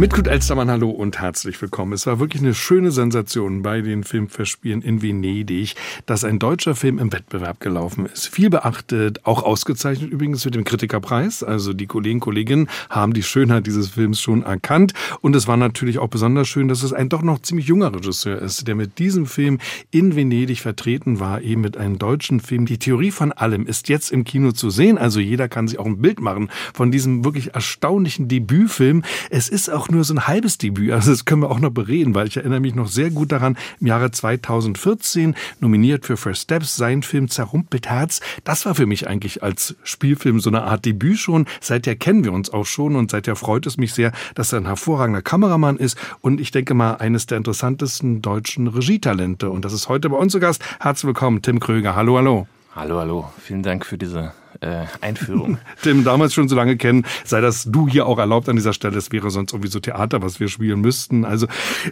Mit Kurt Elstermann, hallo und herzlich willkommen. Es war wirklich eine schöne Sensation bei den Filmverspielen in Venedig, dass ein deutscher Film im Wettbewerb gelaufen ist. Viel beachtet, auch ausgezeichnet übrigens mit dem Kritikerpreis. Also die Kollegen, Kolleginnen haben die Schönheit dieses Films schon erkannt. Und es war natürlich auch besonders schön, dass es ein doch noch ziemlich junger Regisseur ist, der mit diesem Film in Venedig vertreten war, eben mit einem deutschen Film. Die Theorie von allem ist jetzt im Kino zu sehen. Also jeder kann sich auch ein Bild machen von diesem wirklich erstaunlichen Debütfilm. Es ist auch nur so ein halbes Debüt. Also das können wir auch noch bereden, weil ich erinnere mich noch sehr gut daran, im Jahre 2014 nominiert für First Steps, sein Film Zerrumpelt Herz. Das war für mich eigentlich als Spielfilm so eine Art Debüt schon. Seither kennen wir uns auch schon und seither freut es mich sehr, dass er ein hervorragender Kameramann ist und ich denke mal eines der interessantesten deutschen Regietalente. Und das ist heute bei uns zu Gast. Herzlich willkommen, Tim Kröger. Hallo, hallo. Hallo, hallo. Vielen Dank für diese äh, Einführung. Tim damals schon so lange kennen, sei das du hier auch erlaubt an dieser Stelle. Es wäre sonst irgendwie so Theater, was wir spielen müssten. Also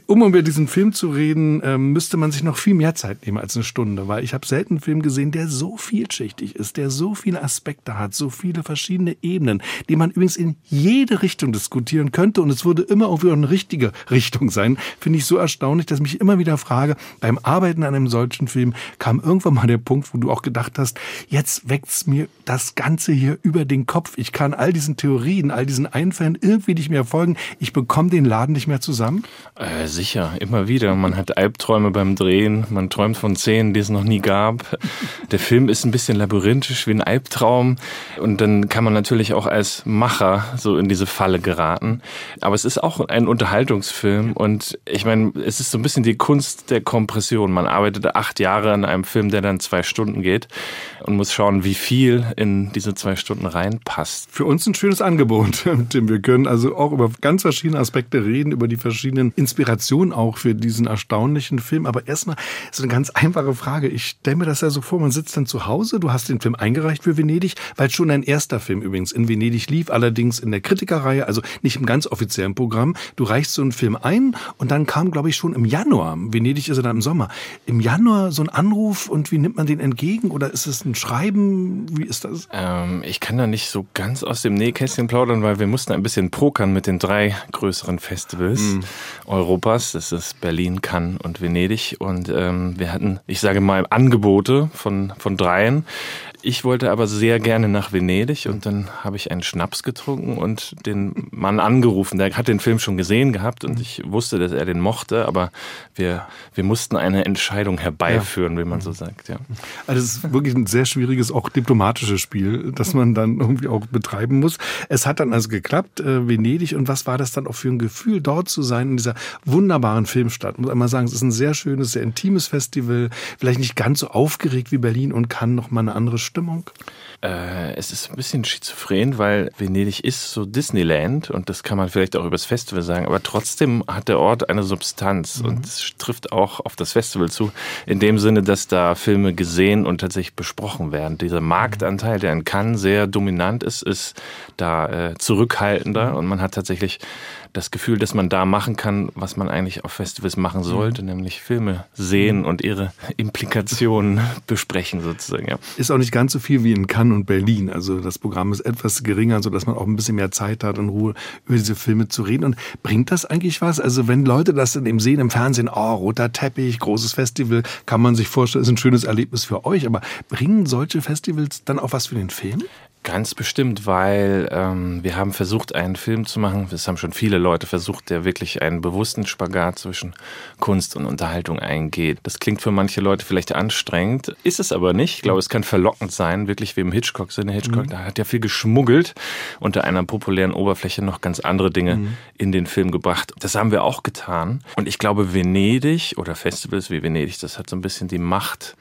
um über diesen Film zu reden, ähm, müsste man sich noch viel mehr Zeit nehmen als eine Stunde, weil ich habe selten einen Film gesehen, der so vielschichtig ist, der so viele Aspekte hat, so viele verschiedene Ebenen, die man übrigens in jede Richtung diskutieren könnte und es würde immer irgendwie eine richtige Richtung sein. Finde ich so erstaunlich, dass ich mich immer wieder frage, beim Arbeiten an einem solchen Film kam irgendwann mal der Punkt, wo du auch gedacht hast, jetzt weckt's mir das Ganze hier über den Kopf. Ich kann all diesen Theorien, all diesen Einfällen irgendwie nicht mehr folgen. Ich bekomme den Laden nicht mehr zusammen. Äh, sicher, immer wieder. Man hat Albträume beim Drehen, man träumt von Szenen, die es noch nie gab. Der Film ist ein bisschen labyrinthisch wie ein Albtraum und dann kann man natürlich auch als Macher so in diese Falle geraten. Aber es ist auch ein Unterhaltungsfilm und ich meine, es ist so ein bisschen die Kunst der Kompression. Man arbeitet acht Jahre an einem Film, der dann zwei Stunden geht und muss schauen, wie viel in diese zwei Stunden reinpasst. Für uns ein schönes Angebot, Tim. Wir können also auch über ganz verschiedene Aspekte reden, über die verschiedenen Inspirationen auch für diesen erstaunlichen Film. Aber erstmal so eine ganz einfache Frage. Ich stelle mir das ja so vor, man sitzt dann zu Hause, du hast den Film eingereicht für Venedig, weil schon ein erster Film übrigens in Venedig lief, allerdings in der Kritikerreihe, also nicht im ganz offiziellen Programm. Du reichst so einen Film ein und dann kam, glaube ich, schon im Januar, Venedig ist ja dann im Sommer, im Januar so ein Anruf und wie nimmt man den entgegen? Oder ist es ein Schreiben? Wie ist das? Ähm, ich kann da nicht so ganz aus dem Nähkästchen plaudern, weil wir mussten ein bisschen pokern mit den drei größeren Festivals mhm. Europas. Das ist Berlin, Cannes und Venedig. Und ähm, wir hatten, ich sage mal, Angebote von, von dreien. Ich wollte aber sehr gerne nach Venedig und dann habe ich einen Schnaps getrunken und den Mann angerufen. Der hat den Film schon gesehen gehabt und ich wusste, dass er den mochte, aber wir, wir mussten eine Entscheidung herbeiführen, ja. wie man so sagt. Ja. Also es ist wirklich ein sehr schwieriges, auch diplomatisches Spiel, das man dann irgendwie auch betreiben muss. Es hat dann also geklappt, äh, Venedig. Und was war das dann auch für ein Gefühl, dort zu sein, in dieser wunderbaren Filmstadt? Ich muss einmal sagen, es ist ein sehr schönes, sehr intimes Festival, vielleicht nicht ganz so aufgeregt wie Berlin und kann noch mal eine andere Stimmung? Äh, es ist ein bisschen schizophren, weil Venedig ist so Disneyland und das kann man vielleicht auch über das Festival sagen, aber trotzdem hat der Ort eine Substanz mhm. und es trifft auch auf das Festival zu, in dem Sinne, dass da Filme gesehen und tatsächlich besprochen werden. Dieser Marktanteil, der in Cannes sehr dominant ist, ist da äh, zurückhaltender und man hat tatsächlich das Gefühl, dass man da machen kann, was man eigentlich auf Festivals machen sollte, mhm. nämlich Filme sehen und ihre Implikationen besprechen sozusagen. Ja. Ist auch nicht ganz so viel wie in Cannes und Berlin. Also das Programm ist etwas geringer, so dass man auch ein bisschen mehr Zeit hat, in Ruhe über diese Filme zu reden. Und bringt das eigentlich was? Also wenn Leute das dann eben sehen im Fernsehen, oh, roter Teppich, großes Festival, kann man sich vorstellen, ist ein schönes Erlebnis für euch. Aber bringen solche Festivals dann auch was für den Film? Ganz bestimmt, weil ähm, wir haben versucht, einen Film zu machen. Das haben schon viele Leute versucht, der wirklich einen bewussten Spagat zwischen Kunst und Unterhaltung eingeht. Das klingt für manche Leute vielleicht anstrengend, ist es aber nicht. Ich glaube, es kann verlockend sein, wirklich wie im Hitchcock-Sinne. Hitchcock, mhm. da hat ja viel geschmuggelt, unter einer populären Oberfläche noch ganz andere Dinge mhm. in den Film gebracht. Das haben wir auch getan. Und ich glaube, Venedig oder Festivals wie Venedig, das hat so ein bisschen die Macht,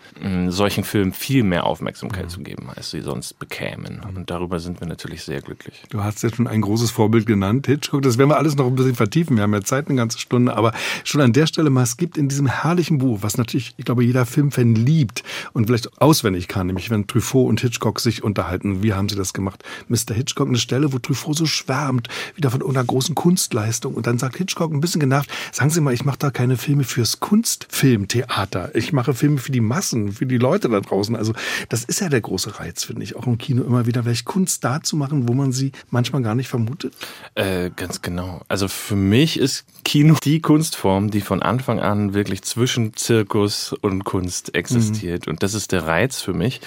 solchen Filmen viel mehr Aufmerksamkeit mhm. zu geben, als sie sonst bekämen. Und darüber sind wir natürlich sehr glücklich. Du hast jetzt schon ein großes Vorbild genannt, Hitchcock. Das werden wir alles noch ein bisschen vertiefen. Wir haben ja Zeit, eine ganze Stunde. Aber schon an der Stelle mal, es gibt in diesem herrlichen Buch, was natürlich, ich glaube, jeder Filmfan liebt und vielleicht auswendig kann, nämlich wenn Truffaut und Hitchcock sich unterhalten. Wie haben sie das gemacht? Mr. Hitchcock, eine Stelle, wo Truffaut so schwärmt, wieder von irgendeiner großen Kunstleistung. Und dann sagt Hitchcock ein bisschen genervt, sagen Sie mal, ich mache da keine Filme fürs Kunstfilmtheater. Ich mache Filme für die Massen, für die Leute da draußen. Also das ist ja der große Reiz, finde ich, auch im Kino immer wieder vielleicht Kunst da zu machen, wo man sie manchmal gar nicht vermutet. Äh, ganz genau. Also für mich ist Kino die Kunstform, die von Anfang an wirklich zwischen Zirkus und Kunst existiert. Mhm. Und das ist der Reiz für mich.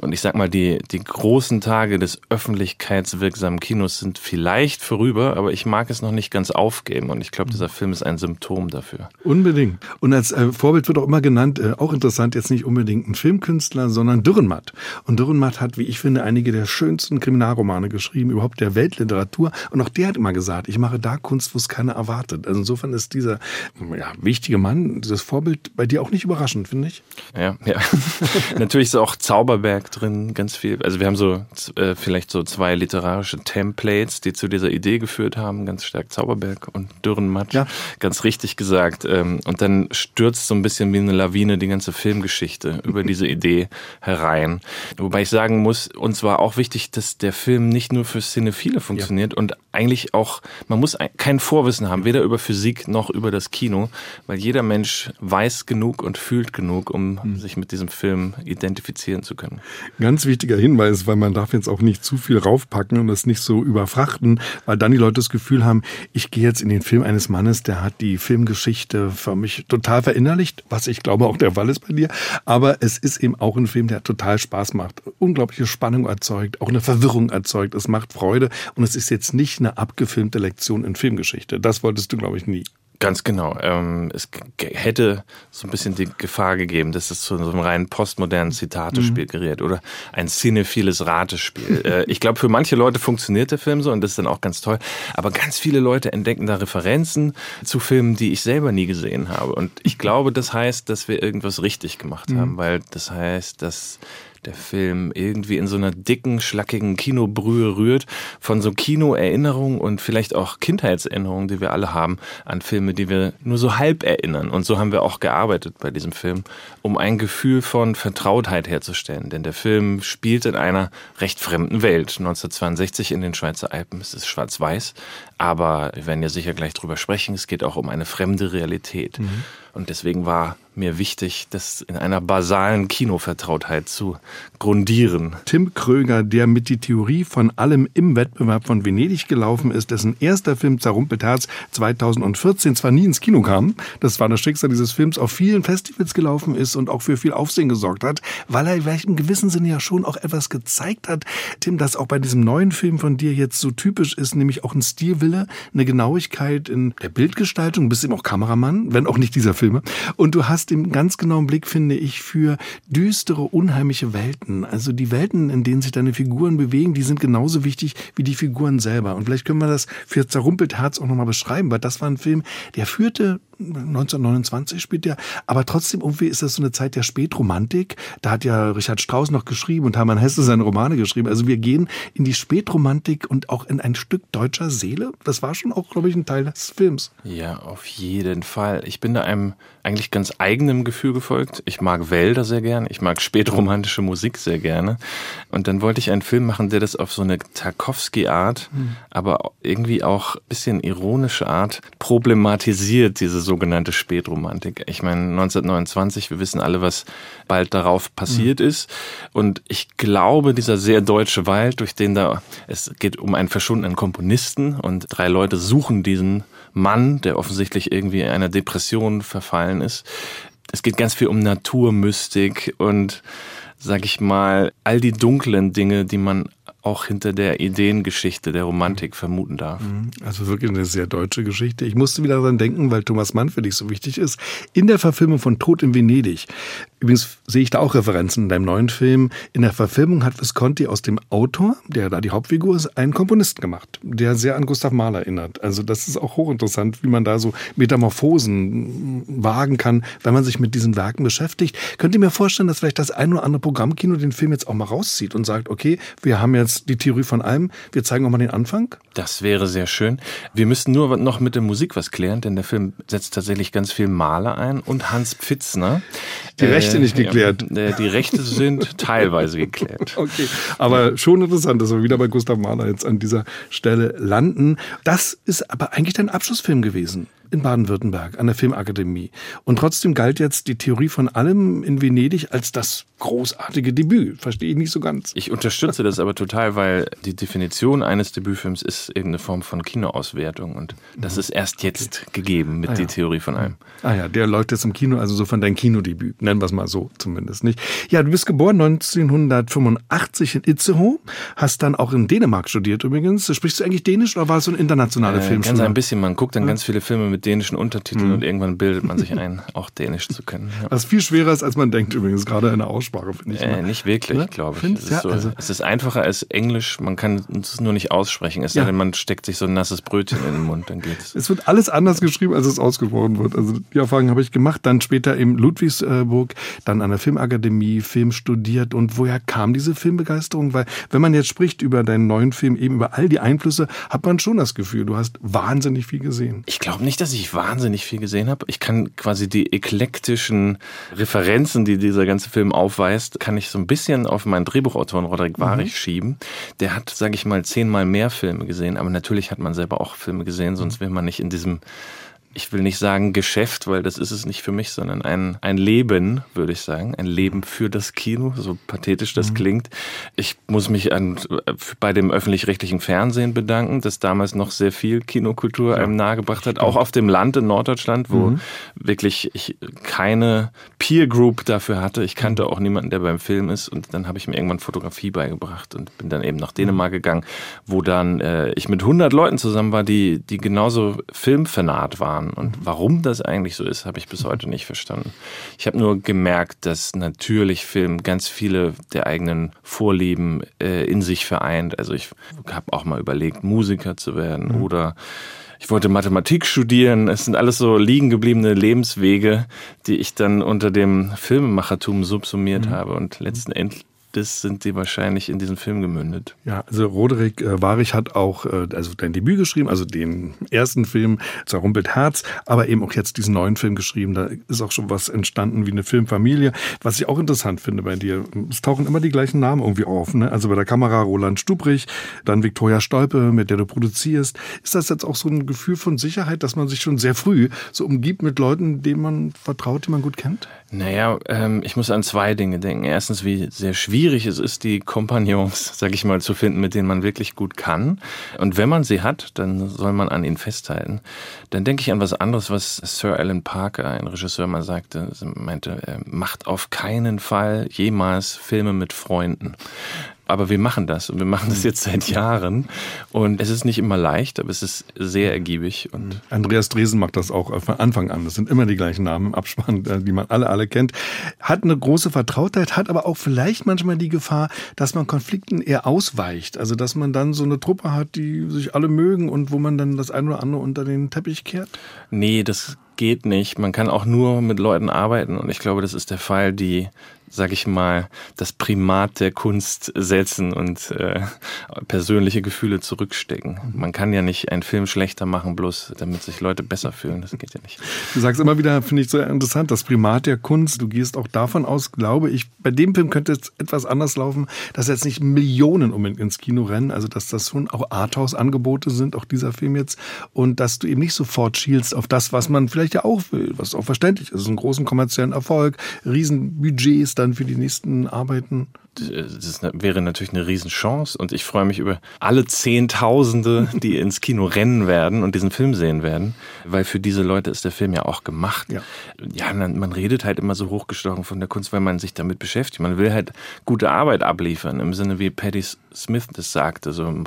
Und ich sag mal, die, die großen Tage des öffentlichkeitswirksamen Kinos sind vielleicht vorüber, aber ich mag es noch nicht ganz aufgeben. Und ich glaube, dieser Film ist ein Symptom dafür. Unbedingt. Und als äh, Vorbild wird auch immer genannt, äh, auch interessant, jetzt nicht unbedingt ein Filmkünstler, sondern Dürrenmatt. Und Dürrenmatt hat, wie ich finde, einige der schönsten Kriminalromane geschrieben, überhaupt der Weltliteratur. Und auch der hat immer gesagt, ich mache da Kunst, wo es keiner erwartet. Also insofern ist dieser ja, wichtige Mann, dieses Vorbild bei dir auch nicht überraschend, finde ich. Ja, ja. Natürlich ist auch Zauberberg drin, ganz viel. Also wir haben so äh, vielleicht so zwei literarische Templates, die zu dieser Idee geführt haben, ganz stark Zauberberg und Dürrenmatt. Ja. Ganz richtig gesagt. Ähm, und dann stürzt so ein bisschen wie eine Lawine die ganze Filmgeschichte über diese Idee herein. Wobei ich sagen muss, uns war auch wichtig, dass der Film nicht nur für Cinephile funktioniert ja. und eigentlich auch, man muss kein Vorwissen haben, weder über Physik noch über das Kino, weil jeder Mensch weiß genug und fühlt genug, um mhm. sich mit diesem Film identifizieren zu können. Ganz wichtiger Hinweis, weil man darf jetzt auch nicht zu viel raufpacken und das nicht so überfrachten, weil dann die Leute das Gefühl haben, ich gehe jetzt in den Film eines Mannes, der hat die Filmgeschichte für mich total verinnerlicht, was ich glaube auch der Fall ist bei dir. Aber es ist eben auch ein Film, der total Spaß macht, unglaubliche Spannung erzeugt, auch eine Verwirrung erzeugt. Es macht Freude und es ist jetzt nicht eine abgefilmte Lektion in Filmgeschichte. Das wolltest du, glaube ich, nie. Ganz genau. Ähm, es hätte so ein bisschen die Gefahr gegeben, dass es zu so einem rein postmodernen Zitatespiel mhm. gerät oder ein cinephiles Ratespiel. äh, ich glaube, für manche Leute funktioniert der Film so und das ist dann auch ganz toll. Aber ganz viele Leute entdecken da Referenzen zu Filmen, die ich selber nie gesehen habe. Und ich glaube, das heißt, dass wir irgendwas richtig gemacht mhm. haben, weil das heißt, dass der Film irgendwie in so einer dicken, schlackigen Kinobrühe rührt, von so Kinoerinnerungen und vielleicht auch Kindheitserinnerungen, die wir alle haben, an Filme, die wir nur so halb erinnern. Und so haben wir auch gearbeitet bei diesem Film, um ein Gefühl von Vertrautheit herzustellen. Denn der Film spielt in einer recht fremden Welt. 1962 in den Schweizer Alpen. Es ist schwarz-weiß. Aber wir werden ja sicher gleich drüber sprechen. Es geht auch um eine fremde Realität. Mhm. Und deswegen war mir wichtig, das in einer basalen Kinovertrautheit zu grundieren. Tim Kröger, der mit die Theorie von allem im Wettbewerb von Venedig gelaufen ist, dessen erster Film Zerrumpelt Herz 2014 zwar nie ins Kino kam, das war das Schicksal dieses Films, auf vielen Festivals gelaufen ist und auch für viel Aufsehen gesorgt hat, weil er vielleicht im gewissen Sinne ja schon auch etwas gezeigt hat, Tim, das auch bei diesem neuen Film von dir jetzt so typisch ist, nämlich auch ein Stilwille, eine Genauigkeit in der Bildgestaltung, bist eben auch Kameramann, wenn auch nicht dieser Filme, und du hast den ganz genauen Blick, finde ich, für düstere, unheimliche Welten. Also die Welten, in denen sich deine Figuren bewegen, die sind genauso wichtig wie die Figuren selber. Und vielleicht können wir das für Zerrumpelt Herz auch nochmal beschreiben, weil das war ein Film, der führte 1929 spielt er, aber trotzdem irgendwie ist das so eine Zeit der Spätromantik. Da hat ja Richard Strauss noch geschrieben und Hermann Hesse seine Romane geschrieben. Also wir gehen in die Spätromantik und auch in ein Stück deutscher Seele. Das war schon auch, glaube ich, ein Teil des Films. Ja, auf jeden Fall. Ich bin da einem eigentlich ganz eigenem Gefühl gefolgt. Ich mag Wälder sehr gern, ich mag spätromantische Musik sehr gerne. Und dann wollte ich einen Film machen, der das auf so eine Tarkovsky-Art, mhm. aber irgendwie auch bisschen ironische Art problematisiert, diese sogenannte Spätromantik. Ich meine, 1929, wir wissen alle, was bald darauf passiert mhm. ist. Und ich glaube, dieser sehr deutsche Wald, durch den da, es geht um einen verschwundenen Komponisten und drei Leute suchen diesen Mann, der offensichtlich irgendwie einer Depression verfallen ist. Es geht ganz viel um Naturmystik und sag ich mal, all die dunklen Dinge, die man auch hinter der Ideengeschichte der Romantik vermuten darf. Mhm. Also wirklich eine sehr deutsche Geschichte. Ich musste wieder daran denken, weil Thomas Mann für dich so wichtig ist. In der Verfilmung von Tod in Venedig. Übrigens sehe ich da auch Referenzen in deinem neuen Film. In der Verfilmung hat Visconti aus dem Autor, der da die Hauptfigur ist, einen Komponisten gemacht, der sehr an Gustav Mahler erinnert. Also das ist auch hochinteressant, wie man da so Metamorphosen wagen kann, wenn man sich mit diesen Werken beschäftigt. Könnt ihr mir vorstellen, dass vielleicht das ein oder andere Programmkino den Film jetzt auch mal rauszieht und sagt, okay, wir haben haben jetzt die Theorie von allem. Wir zeigen auch mal den Anfang. Das wäre sehr schön. Wir müssen nur noch mit der Musik was klären, denn der Film setzt tatsächlich ganz viel Maler ein und Hans Pfitzner. Die Rechte äh, nicht geklärt. Ja, die Rechte sind teilweise geklärt. Okay, aber schon interessant, dass wir wieder bei Gustav Mahler jetzt an dieser Stelle landen. Das ist aber eigentlich dein Abschlussfilm gewesen in Baden-Württemberg an der Filmakademie. Und trotzdem galt jetzt die Theorie von allem in Venedig als das großartige Debüt. Verstehe ich nicht so ganz. Ich unterstütze das aber total, weil die Definition eines Debütfilms ist eben eine Form von Kinoauswertung. Und das mhm. ist erst jetzt gegeben mit ah, ja. der Theorie von allem. Ah ja, der läuft jetzt im Kino, also so von deinem Kinodebüt. Nennen wir es mal so zumindest nicht. Ja, du bist geboren 1985 in Itzehoe, hast dann auch in Dänemark studiert übrigens. Sprichst du eigentlich Dänisch oder war es so ein internationaler äh, Film? Ganz ein bisschen. Man guckt dann ja. ganz viele Filme mit dänischen Untertiteln mhm. und irgendwann bildet man sich ein, auch Dänisch zu können. Ja. Was viel schwerer ist, als man denkt übrigens, gerade in der Aussprache, finde ich. Äh, nicht wirklich, ne? glaube ich. Es ist, so, also es ist, einfacher als Englisch, man kann es nur nicht aussprechen. Es sei denn, man steckt sich so ein nasses Brötchen in den Mund, dann geht's. Es wird alles anders geschrieben, als es ausgesprochen wird. Also die Erfahrung habe ich gemacht. Dann später in Ludwigsburg, dann an der Filmakademie, Film studiert. Und woher kam diese Filmbegeisterung? Weil wenn man jetzt spricht über deinen neuen Film, eben über all die Einflüsse, hat man schon das Gefühl, du hast wahnsinnig viel gesehen. Ich glaube nicht, dass ich wahnsinnig viel gesehen habe. Ich kann quasi die eklektischen Referenzen, die dieser ganze Film aufweist, kann ich so ein bisschen auf meinen Drehbuchautoren Roderick Warich mhm. schieben. Der hat, sage ich mal, zehnmal mehr Filme gesehen, aber natürlich hat man selber auch Filme gesehen, sonst wäre man nicht in diesem ich will nicht sagen Geschäft, weil das ist es nicht für mich, sondern ein, ein Leben, würde ich sagen. Ein Leben für das Kino, so pathetisch das mhm. klingt. Ich muss mich an, bei dem öffentlich-rechtlichen Fernsehen bedanken, das damals noch sehr viel Kinokultur ja. einem nahegebracht hat. Auch auf dem Land in Norddeutschland, wo mhm. wirklich ich keine Peer Group dafür hatte. Ich kannte mhm. auch niemanden, der beim Film ist. Und dann habe ich mir irgendwann Fotografie beigebracht und bin dann eben nach Dänemark mhm. gegangen, wo dann äh, ich mit 100 Leuten zusammen war, die, die genauso Filmfanat waren waren. Und warum das eigentlich so ist, habe ich bis heute nicht verstanden. Ich habe nur gemerkt, dass natürlich Film ganz viele der eigenen Vorlieben äh, in sich vereint. Also ich habe auch mal überlegt, Musiker zu werden mhm. oder ich wollte Mathematik studieren. Es sind alles so liegen gebliebene Lebenswege, die ich dann unter dem Filmemachertum subsumiert mhm. habe. Und letzten Endes das sind die wahrscheinlich in diesen Film gemündet. Ja, also Roderick äh, Warich hat auch äh, also dein Debüt geschrieben, also den ersten Film Zerrumpelt Herz, aber eben auch jetzt diesen neuen Film geschrieben. Da ist auch schon was entstanden wie eine Filmfamilie. Was ich auch interessant finde bei dir, es tauchen immer die gleichen Namen irgendwie auf. Ne? Also bei der Kamera Roland Stubrich, dann Viktoria Stolpe, mit der du produzierst. Ist das jetzt auch so ein Gefühl von Sicherheit, dass man sich schon sehr früh so umgibt mit Leuten, denen man vertraut, die man gut kennt? Naja, ähm, ich muss an zwei Dinge denken. Erstens, wie sehr schwierig es ist, die Kompagnons, sag ich mal, zu finden, mit denen man wirklich gut kann. Und wenn man sie hat, dann soll man an ihnen festhalten. Dann denke ich an was anderes, was Sir Alan Parker, ein Regisseur, mal sagte, meinte, er macht auf keinen Fall jemals Filme mit Freunden. Aber wir machen das und wir machen das jetzt seit Jahren. Und es ist nicht immer leicht, aber es ist sehr ergiebig. Und Andreas Dresen macht das auch von Anfang an. Das sind immer die gleichen Namen im Abspann, äh, die man alle, alle kennt. Hat eine große Vertrautheit, hat aber auch vielleicht manchmal die Gefahr, dass man Konflikten eher ausweicht. Also, dass man dann so eine Truppe hat, die sich alle mögen und wo man dann das eine oder andere unter den Teppich kehrt? Nee, das geht nicht. Man kann auch nur mit Leuten arbeiten. Und ich glaube, das ist der Fall, die sag ich mal, das Primat der Kunst setzen und äh, persönliche Gefühle zurückstecken. Man kann ja nicht einen Film schlechter machen, bloß damit sich Leute besser fühlen. Das geht ja nicht. Du sagst immer wieder, finde ich so interessant, das Primat der Kunst. Du gehst auch davon aus, glaube ich, bei dem Film könnte es etwas anders laufen, dass jetzt nicht Millionen unbedingt ins Kino rennen, also dass das schon auch Arthouse-Angebote sind, auch dieser Film jetzt, und dass du eben nicht sofort schielst auf das, was man vielleicht ja auch will, was auch verständlich ist, einen großen kommerziellen Erfolg, Riesenbudgets, dann für die nächsten Arbeiten? Das wäre natürlich eine Riesenchance und ich freue mich über alle Zehntausende, die ins Kino rennen werden und diesen Film sehen werden, weil für diese Leute ist der Film ja auch gemacht. Ja, ja man redet halt immer so hochgestochen von der Kunst, weil man sich damit beschäftigt. Man will halt gute Arbeit abliefern, im Sinne wie Patti Smith das sagte, so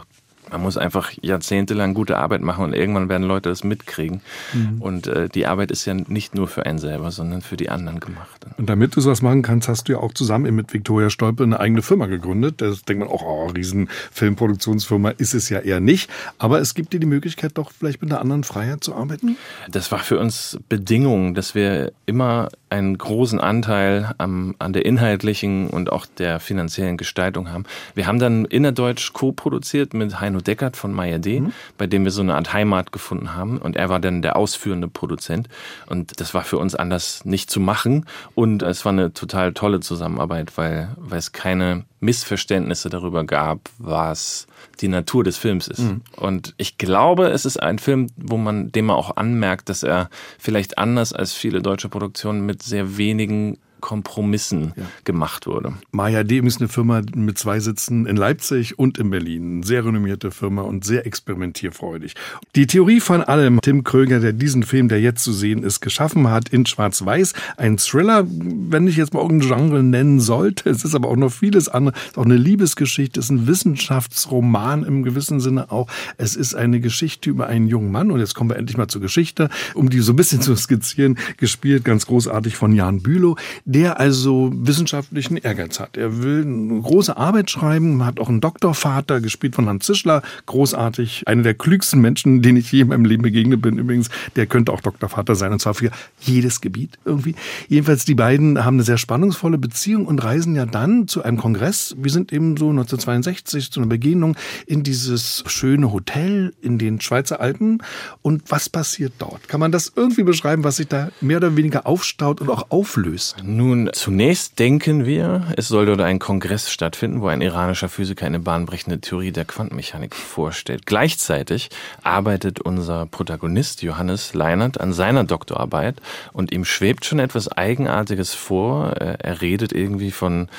Man muss einfach jahrzehntelang gute Arbeit machen und irgendwann werden Leute das mitkriegen. Mhm. Und äh, die Arbeit ist ja nicht nur für einen selber, sondern für die anderen gemacht. Und damit du sowas machen kannst, hast du ja auch zusammen mit Viktoria Stolpe eine eigene Firma gegründet. Da denkt man auch, oh, riesen Filmproduktionsfirma ist es ja eher nicht. Aber es gibt dir die Möglichkeit, doch vielleicht mit einer anderen Freiheit zu arbeiten? Das war für uns Bedingung, dass wir immer einen großen Anteil am, an der inhaltlichen und auch der finanziellen Gestaltung haben. Wir haben dann innerdeutsch co-produziert mit Heino Deckert von Maya D., mhm. bei dem wir so eine Art Heimat gefunden haben. Und er war dann der ausführende Produzent. Und das war für uns anders nicht zu machen. Und es war eine total tolle Zusammenarbeit, weil, weil es keine Missverständnisse darüber gab, was die Natur des Films ist. Mhm. Und ich glaube, es ist ein Film, wo man dem man auch anmerkt, dass er vielleicht anders als viele deutsche Produktionen mit sehr wenigen Kompromissen ja. gemacht wurde. Maya Dem ist eine Firma mit zwei Sitzen in Leipzig und in Berlin. Sehr renommierte Firma und sehr experimentierfreudig. Die Theorie von allem, Tim Kröger, der diesen Film, der jetzt zu sehen ist, geschaffen hat, in Schwarz-Weiß, ein Thriller, wenn ich jetzt mal irgendein Genre nennen sollte. Es ist aber auch noch vieles andere. Es ist auch eine Liebesgeschichte, es ist ein Wissenschaftsroman im gewissen Sinne auch. Es ist eine Geschichte über einen jungen Mann und jetzt kommen wir endlich mal zur Geschichte, um die so ein bisschen zu skizzieren, gespielt ganz großartig von Jan Bülow der also wissenschaftlichen Ehrgeiz hat. Er will eine große Arbeit schreiben, hat auch einen Doktorvater, gespielt von Hans Zischler, großartig. Einer der klügsten Menschen, denen ich je in meinem Leben begegnet bin übrigens. Der könnte auch Doktorvater sein, und zwar für jedes Gebiet irgendwie. Jedenfalls, die beiden haben eine sehr spannungsvolle Beziehung und reisen ja dann zu einem Kongress. Wir sind eben so 1962 zu einer Begegnung in dieses schöne Hotel in den Schweizer Alpen. Und was passiert dort? Kann man das irgendwie beschreiben, was sich da mehr oder weniger aufstaut und auch auflöst? Nun, zunächst denken wir, es soll dort ein Kongress stattfinden, wo ein iranischer Physiker eine bahnbrechende Theorie der Quantenmechanik vorstellt. Gleichzeitig arbeitet unser Protagonist Johannes Leinert an seiner Doktorarbeit und ihm schwebt schon etwas Eigenartiges vor. Er redet irgendwie von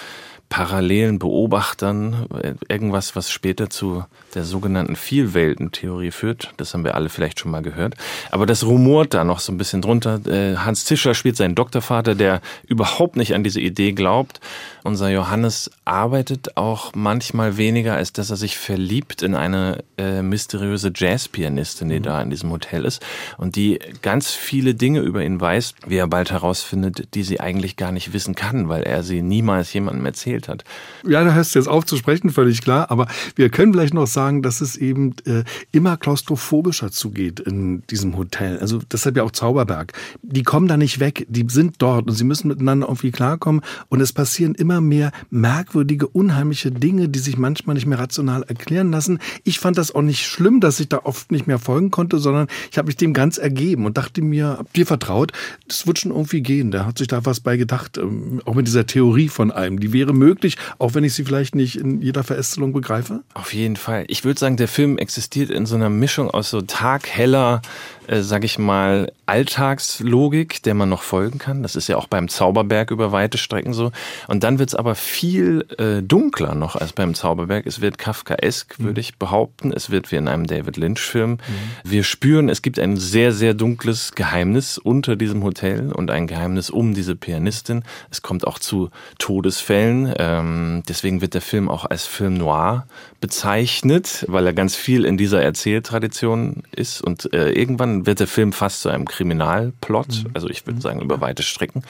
parallelen Beobachtern, irgendwas, was später zu der sogenannten Vielweltentheorie führt. Das haben wir alle vielleicht schon mal gehört. Aber das rumort da noch so ein bisschen drunter. Äh, Hans Tischer spielt seinen Doktorvater, der überhaupt nicht an diese Idee glaubt. Unser Johannes arbeitet auch manchmal weniger, als dass er sich verliebt in eine äh, mysteriöse Jazzpianistin, die mhm. da in diesem Hotel ist und die ganz viele Dinge über ihn weiß, wie er bald herausfindet, die sie eigentlich gar nicht wissen kann, weil er sie niemals jemandem erzählt hat. Ja, da hörst du jetzt aufzusprechen, völlig klar. Aber wir können vielleicht noch sagen, sagen, dass es eben äh, immer klaustrophobischer zugeht in diesem Hotel. Also deshalb ja auch Zauberberg. Die kommen da nicht weg, die sind dort und sie müssen miteinander irgendwie klarkommen. Und es passieren immer mehr merkwürdige, unheimliche Dinge, die sich manchmal nicht mehr rational erklären lassen. Ich fand das auch nicht schlimm, dass ich da oft nicht mehr folgen konnte, sondern ich habe mich dem ganz ergeben und dachte mir, hab dir vertraut, das wird schon irgendwie gehen. Da hat sich da was bei gedacht, ähm, auch mit dieser Theorie von allem. Die wäre möglich, auch wenn ich sie vielleicht nicht in jeder Verästelung begreife. Auf jeden Fall ich würde sagen, der Film existiert in so einer Mischung aus so tagheller äh, sag ich mal, Alltagslogik, der man noch folgen kann. Das ist ja auch beim Zauberberg über weite Strecken so. Und dann wird's aber viel äh, dunkler noch als beim Zauberberg. Es wird Kafkaesk, mhm. würde ich behaupten. Es wird wie in einem David Lynch-Film. Mhm. Wir spüren, es gibt ein sehr, sehr dunkles Geheimnis unter diesem Hotel und ein Geheimnis um diese Pianistin. Es kommt auch zu Todesfällen. Ähm, deswegen wird der Film auch als Film noir bezeichnet, weil er ganz viel in dieser Erzähltradition ist. Und äh, irgendwann wird der Film fast zu einem Kriminalplot, mhm. also ich würde sagen über weite Strecken.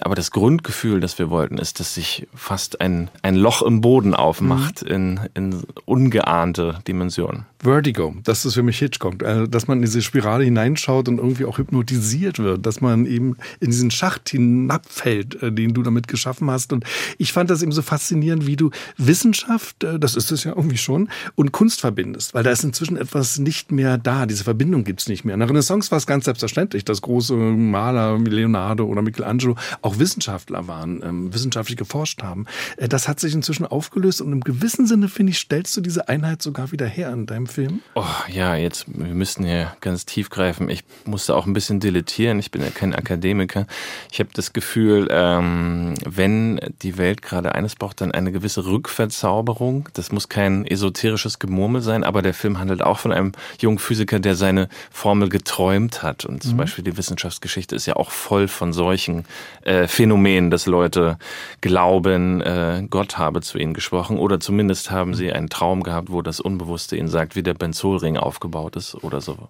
Aber das Grundgefühl, das wir wollten, ist, dass sich fast ein, ein Loch im Boden aufmacht mhm. in, in ungeahnte Dimensionen. Vertigo, das ist für mich Hitchcock, also, dass man in diese Spirale hineinschaut und irgendwie auch hypnotisiert wird, dass man eben in diesen Schacht hinabfällt, äh, den du damit geschaffen hast. Und ich fand das eben so faszinierend, wie du Wissenschaft, äh, das ist es ja irgendwie schon, und Kunst verbindest, weil da ist inzwischen etwas nicht mehr da. Diese Verbindung gibt's nicht mehr. Der Renaissance war es ganz selbstverständlich, dass große Maler wie Leonardo oder Michelangelo auch Wissenschaftler waren, ähm, wissenschaftlich geforscht haben. Äh, das hat sich inzwischen aufgelöst und im gewissen Sinne, finde ich, stellst du diese Einheit sogar wieder her in deinem Film? Oh ja, jetzt, wir müssten hier ganz tief greifen. Ich musste auch ein bisschen dilettieren. Ich bin ja kein Akademiker. Ich habe das Gefühl, ähm, wenn die Welt gerade eines braucht, dann eine gewisse Rückverzauberung. Das muss kein esoterisches Gemurmel sein, aber der Film handelt auch von einem jungen Physiker, der seine Formel geträumt hat. Und zum mhm. Beispiel die Wissenschaftsgeschichte ist ja auch voll von solchen äh, Phänomenen, dass Leute glauben, äh, Gott habe zu ihnen gesprochen oder zumindest haben sie einen Traum gehabt, wo das Unbewusste ihnen sagt, wie der Benzolring aufgebaut ist oder so.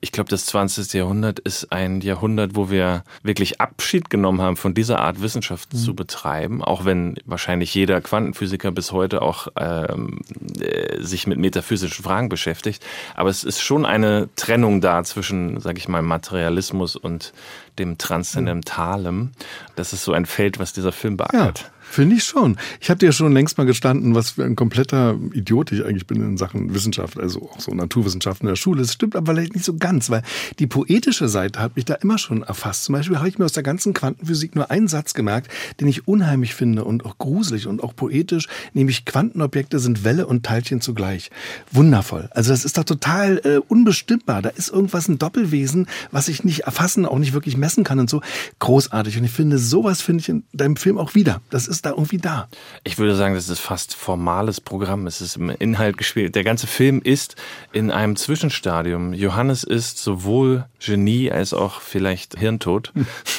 Ich glaube, das 20. Jahrhundert ist ein Jahrhundert, wo wir wirklich Abschied genommen haben von dieser Art Wissenschaft mhm. zu betreiben, auch wenn wahrscheinlich jeder Quantenphysiker bis heute auch ähm, äh, sich mit metaphysischen Fragen beschäftigt. Aber es ist schon eine Trennung da zwischen, sage ich mal, Materialismus und dem Transzendentalen. Das ist so ein Feld, was dieser Film beackert. Ja. Finde ich schon. Ich habe dir ja schon längst mal gestanden, was für ein kompletter Idiot ich eigentlich bin in Sachen Wissenschaft, also auch so Naturwissenschaften in der Schule. Das stimmt aber vielleicht nicht so ganz, weil die poetische Seite hat mich da immer schon erfasst. Zum Beispiel habe ich mir aus der ganzen Quantenphysik nur einen Satz gemerkt, den ich unheimlich finde und auch gruselig und auch poetisch, nämlich Quantenobjekte sind Welle und Teilchen zugleich. Wundervoll. Also das ist doch total äh, unbestimmbar. Da ist irgendwas ein Doppelwesen, was ich nicht erfassen, auch nicht wirklich messen kann und so. Großartig. Und ich finde, sowas finde ich in deinem Film auch wieder. Das ist da irgendwie da. Ich würde sagen, das ist fast formales Programm. Es ist im Inhalt gespielt. Der ganze Film ist in einem Zwischenstadium. Johannes ist sowohl Genie als auch vielleicht Hirntod.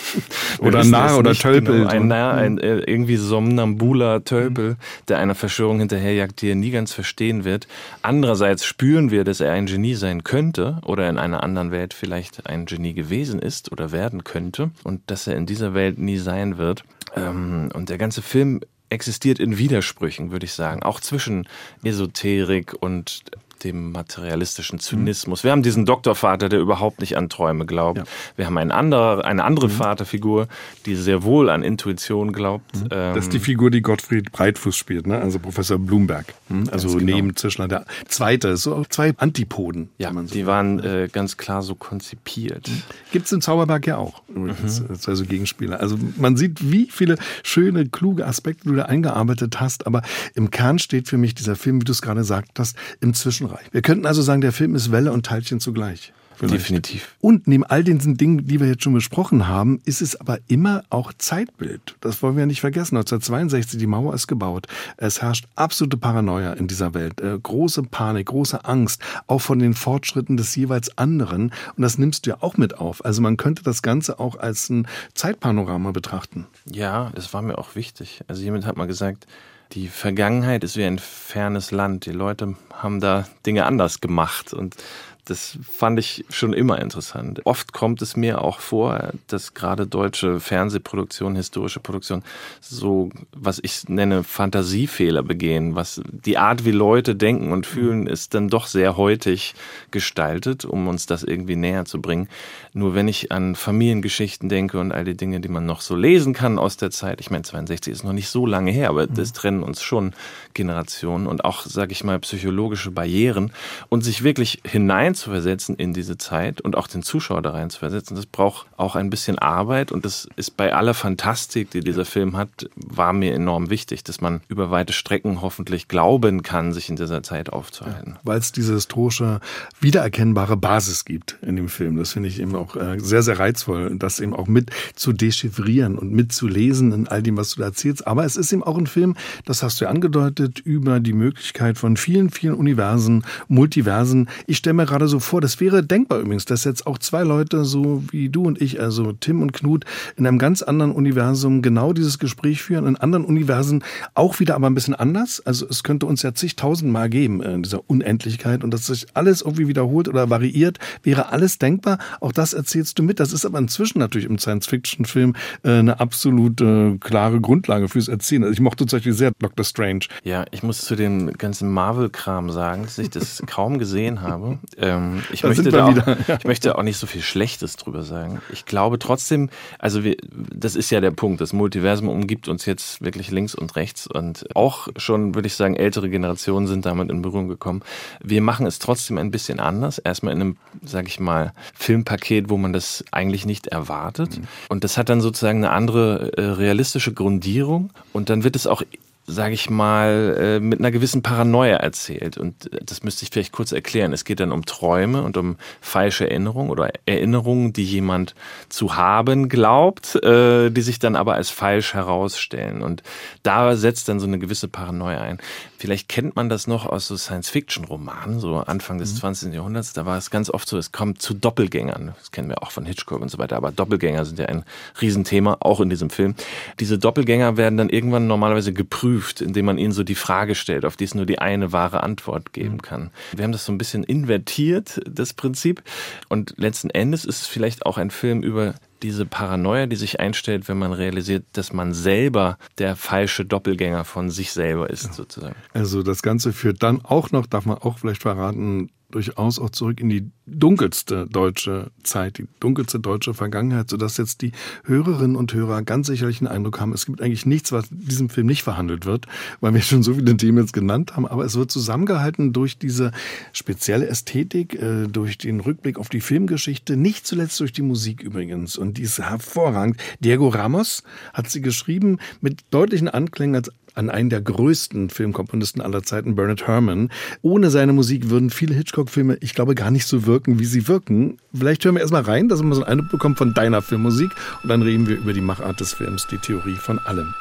oder Narr oder Tölpel. Genau. Ein Narr, ein äh, irgendwie somnambuler Tölpel, mhm. der einer Verschwörung hinterherjagt, die er nie ganz verstehen wird. Andererseits spüren wir, dass er ein Genie sein könnte oder in einer anderen Welt vielleicht ein Genie gewesen ist oder werden könnte und dass er in dieser Welt nie sein wird. Ähm, und der ganze Film existiert in Widersprüchen, würde ich sagen, auch zwischen Esoterik und dem materialistischen Zynismus. Wir haben diesen Doktorvater, der überhaupt nicht an Träume glaubt. Ja. Wir haben einen anderer, eine andere mhm. Vaterfigur, die sehr wohl an Intuition glaubt. Mhm. Das ist die ähm, Figur, die Gottfried Breitfuß spielt, ne? also Professor Blumberg. Mhm. Also genau. neben Zischler der zweite, so auch zwei Antipoden. Ja, so die waren äh, ganz klar so konzipiert. Mhm. Gibt es im Zauberberg ja auch, übrigens, mhm. also Gegenspieler. Also man sieht, wie viele schöne, kluge Aspekte du da eingearbeitet hast, aber im Kern steht für mich dieser Film, wie du es gerade sagtest, im Zwischenraum Bereich. Wir könnten also sagen, der Film ist Welle und Teilchen zugleich. Vielleicht. Definitiv. Und neben all den Dingen, die wir jetzt schon besprochen haben, ist es aber immer auch Zeitbild. Das wollen wir nicht vergessen. 1962, die Mauer ist gebaut. Es herrscht absolute Paranoia in dieser Welt. Äh, große Panik, große Angst, auch von den Fortschritten des jeweils anderen. Und das nimmst du ja auch mit auf. Also man könnte das Ganze auch als ein Zeitpanorama betrachten. Ja, das war mir auch wichtig. Also jemand hat mal gesagt, die Vergangenheit ist wie ein fernes Land. Die Leute haben da Dinge anders gemacht und das fand ich schon immer interessant. Oft kommt es mir auch vor, dass gerade deutsche Fernsehproduktionen, historische Produktionen so, was ich nenne, Fantasiefehler begehen. Was die Art, wie Leute denken und fühlen, ist dann doch sehr heutig gestaltet, um uns das irgendwie näher zu bringen. Nur wenn ich an Familiengeschichten denke und all die Dinge, die man noch so lesen kann aus der Zeit, ich meine, 62 ist noch nicht so lange her, aber das trennen uns schon Generationen und auch, sage ich mal, psychologische Barrieren und sich wirklich hinein reinzuversetzen in diese Zeit und auch den Zuschauer da reinzuversetzen, das braucht auch ein bisschen Arbeit und das ist bei aller Fantastik, die dieser Film hat, war mir enorm wichtig, dass man über weite Strecken hoffentlich glauben kann, sich in dieser Zeit aufzuhalten. Ja, Weil es diese historische, wiedererkennbare Basis gibt in dem Film. Das finde ich eben auch äh, sehr, sehr reizvoll, das eben auch mit zu dechiffrieren und mitzulesen in all dem, was du da erzählst. Aber es ist eben auch ein Film, das hast du ja angedeutet, über die Möglichkeit von vielen, vielen Universen, Multiversen. Ich stelle mir gerade gerade so vor, das wäre denkbar übrigens, dass jetzt auch zwei Leute, so wie du und ich, also Tim und Knut, in einem ganz anderen Universum genau dieses Gespräch führen, in anderen Universen auch wieder aber ein bisschen anders. Also es könnte uns ja zigtausendmal geben in dieser Unendlichkeit und dass sich alles irgendwie wiederholt oder variiert, wäre alles denkbar. Auch das erzählst du mit. Das ist aber inzwischen natürlich im Science-Fiction-Film äh, eine absolute klare Grundlage fürs Erzählen. Also ich mochte zum Beispiel sehr Dr. Strange. Ja, ich muss zu dem ganzen Marvel-Kram sagen, dass ich das kaum gesehen habe. Ähm, ich, möchte da auch, ich möchte auch nicht so viel Schlechtes drüber sagen. Ich glaube trotzdem, also wir, das ist ja der Punkt, das Multiversum umgibt uns jetzt wirklich links und rechts und auch schon, würde ich sagen, ältere Generationen sind damit in Berührung gekommen. Wir machen es trotzdem ein bisschen anders. Erstmal in einem, sage ich mal, Filmpaket, wo man das eigentlich nicht erwartet. Mhm. Und das hat dann sozusagen eine andere äh, realistische Grundierung und dann wird es auch sage ich mal, äh, mit einer gewissen Paranoia erzählt. Und äh, das müsste ich vielleicht kurz erklären. Es geht dann um Träume und um falsche Erinnerungen oder Erinnerungen, die jemand zu haben glaubt, äh, die sich dann aber als falsch herausstellen. Und da setzt dann so eine gewisse Paranoia ein. Vielleicht kennt man das noch aus so Science-Fiction-Romanen, so Anfang des mhm. 20. Jahrhunderts. Da war es ganz oft so, es kommt zu Doppelgängern. Das kennen wir auch von Hitchcock und so weiter. Aber Doppelgänger sind ja ein Riesenthema, auch in diesem Film. Diese Doppelgänger werden dann irgendwann normalerweise geprüft, indem man ihnen so die Frage stellt, auf die es nur die eine wahre Antwort geben mhm. kann. Wir haben das so ein bisschen invertiert, das Prinzip. Und letzten Endes ist es vielleicht auch ein Film über diese Paranoia, die sich einstellt, wenn man realisiert, dass man selber der falsche Doppelgänger von sich selber ist, sozusagen. Also das Ganze führt dann auch noch, darf man auch vielleicht verraten, durchaus auch zurück in die dunkelste deutsche Zeit, die dunkelste deutsche Vergangenheit, sodass jetzt die Hörerinnen und Hörer ganz sicherlich einen Eindruck haben, es gibt eigentlich nichts, was in diesem Film nicht verhandelt wird, weil wir schon so viele Themen jetzt genannt haben, aber es wird zusammengehalten durch diese spezielle Ästhetik, äh, durch den Rückblick auf die Filmgeschichte, nicht zuletzt durch die Musik übrigens. Und die ist hervorragend. Diego Ramos hat sie geschrieben mit deutlichen Anklängen als an einen der größten Filmkomponisten aller Zeiten, Bernard Herrmann. Ohne seine Musik würden viele Hitchcock-Filme, ich glaube, gar nicht so wirken, wie sie wirken. Vielleicht hören wir erstmal rein, dass man so einen Eindruck bekommt von deiner Filmmusik und dann reden wir über die Machart des Films, die Theorie von allem.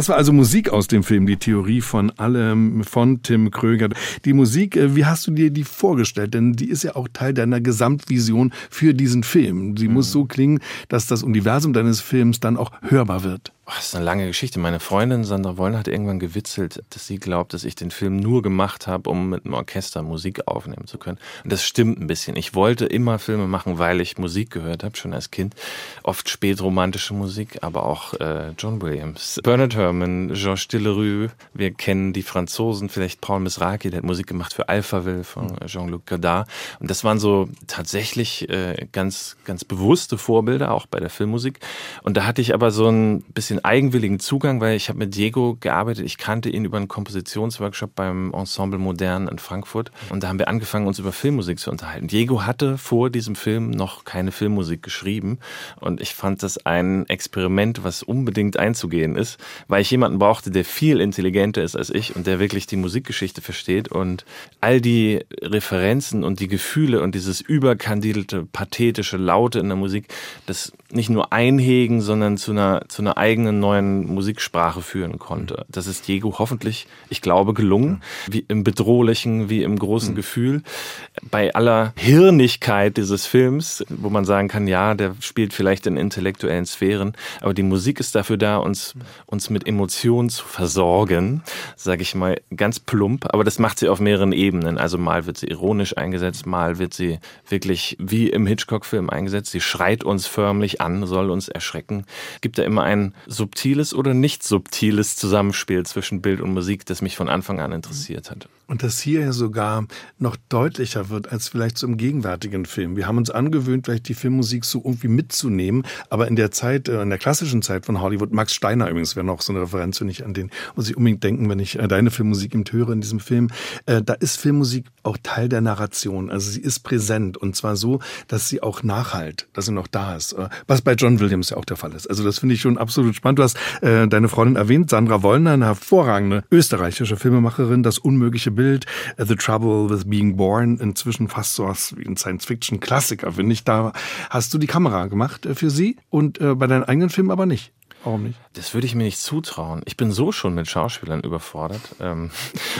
Das war also Musik aus dem Film, die Theorie von allem von Tim Kröger. Die Musik, äh, wie hast du dir die vorgestellt? Denn die ist ja auch Teil deiner Gesamtvision für diesen Film. Sie mhm. muss so klingen, dass das Universum deines Films dann auch hörbar wird. Das ist eine lange Geschichte. Meine Freundin Sandra Wollner hat irgendwann gewitzelt, dass sie glaubt, dass ich den Film nur gemacht habe, um mit einem Orchester Musik aufnehmen zu können. Und das stimmt ein bisschen. Ich wollte immer Filme machen, weil ich Musik gehört habe, schon als Kind. Oft spätromantische Musik, aber auch äh, John Williams, Bernard Herrmann, Georges Delerue. Wir kennen die Franzosen, vielleicht Paul Misraki, der hat Musik gemacht für Alphaville von mhm. Jean-Luc Godard. Und das waren so tatsächlich äh, ganz, ganz bewusste Vorbilder, auch bei der Filmmusik. Und da hatte ich aber so ein bisschen eigenwilligen Zugang, weil ich habe mit Diego gearbeitet. Ich kannte ihn über einen Kompositionsworkshop beim Ensemble Modern in Frankfurt. Und da haben wir angefangen, uns über Filmmusik zu unterhalten. Diego hatte vor diesem Film noch keine Filmmusik geschrieben. Und ich fand das ein Experiment, was unbedingt einzugehen ist, weil ich jemanden brauchte, der viel intelligenter ist als ich und der wirklich die Musikgeschichte versteht. Und all die Referenzen und die Gefühle und dieses überkandidelte, pathetische Laute in der Musik, das nicht nur einhegen, sondern zu einer, zu einer eigenen eigenen neuen Musiksprache führen konnte. Das ist Diego hoffentlich, ich glaube, gelungen. Wie im bedrohlichen, wie im großen mhm. Gefühl. Bei aller Hirnigkeit dieses Films, wo man sagen kann, ja, der spielt vielleicht in intellektuellen Sphären, aber die Musik ist dafür da, uns, uns mit Emotionen zu versorgen, sage ich mal ganz plump, aber das macht sie auf mehreren Ebenen. Also mal wird sie ironisch eingesetzt, mal wird sie wirklich wie im Hitchcock-Film eingesetzt. Sie schreit uns förmlich an, soll uns erschrecken. Es gibt da immer einen subtiles oder nicht subtiles Zusammenspiel zwischen Bild und Musik, das mich von Anfang an interessiert hat. Und das hier ja sogar noch deutlicher wird als vielleicht so im gegenwärtigen Film. Wir haben uns angewöhnt, vielleicht die Filmmusik so irgendwie mitzunehmen, aber in der Zeit, äh, in der klassischen Zeit von Hollywood, Max Steiner übrigens wäre noch so eine Referenz, wenn ich an den muss ich unbedingt denken, wenn ich äh, deine Filmmusik im höre in diesem Film. Äh, da ist Filmmusik auch Teil der Narration. Also sie ist präsent und zwar so, dass sie auch nachhalt, dass sie noch da ist. Was bei John Williams ja auch der Fall ist. Also das finde ich schon absolut spannend. Du hast äh, deine Freundin erwähnt, Sandra Wollner, eine hervorragende österreichische Filmemacherin, das unmögliche Bild, uh, The Trouble with Being Born, inzwischen fast so was wie ein Science-Fiction-Klassiker, finde ich. Da hast du die Kamera gemacht äh, für sie und äh, bei deinen eigenen Filmen aber nicht. Warum nicht? Das würde ich mir nicht zutrauen. Ich bin so schon mit Schauspielern überfordert. Ähm,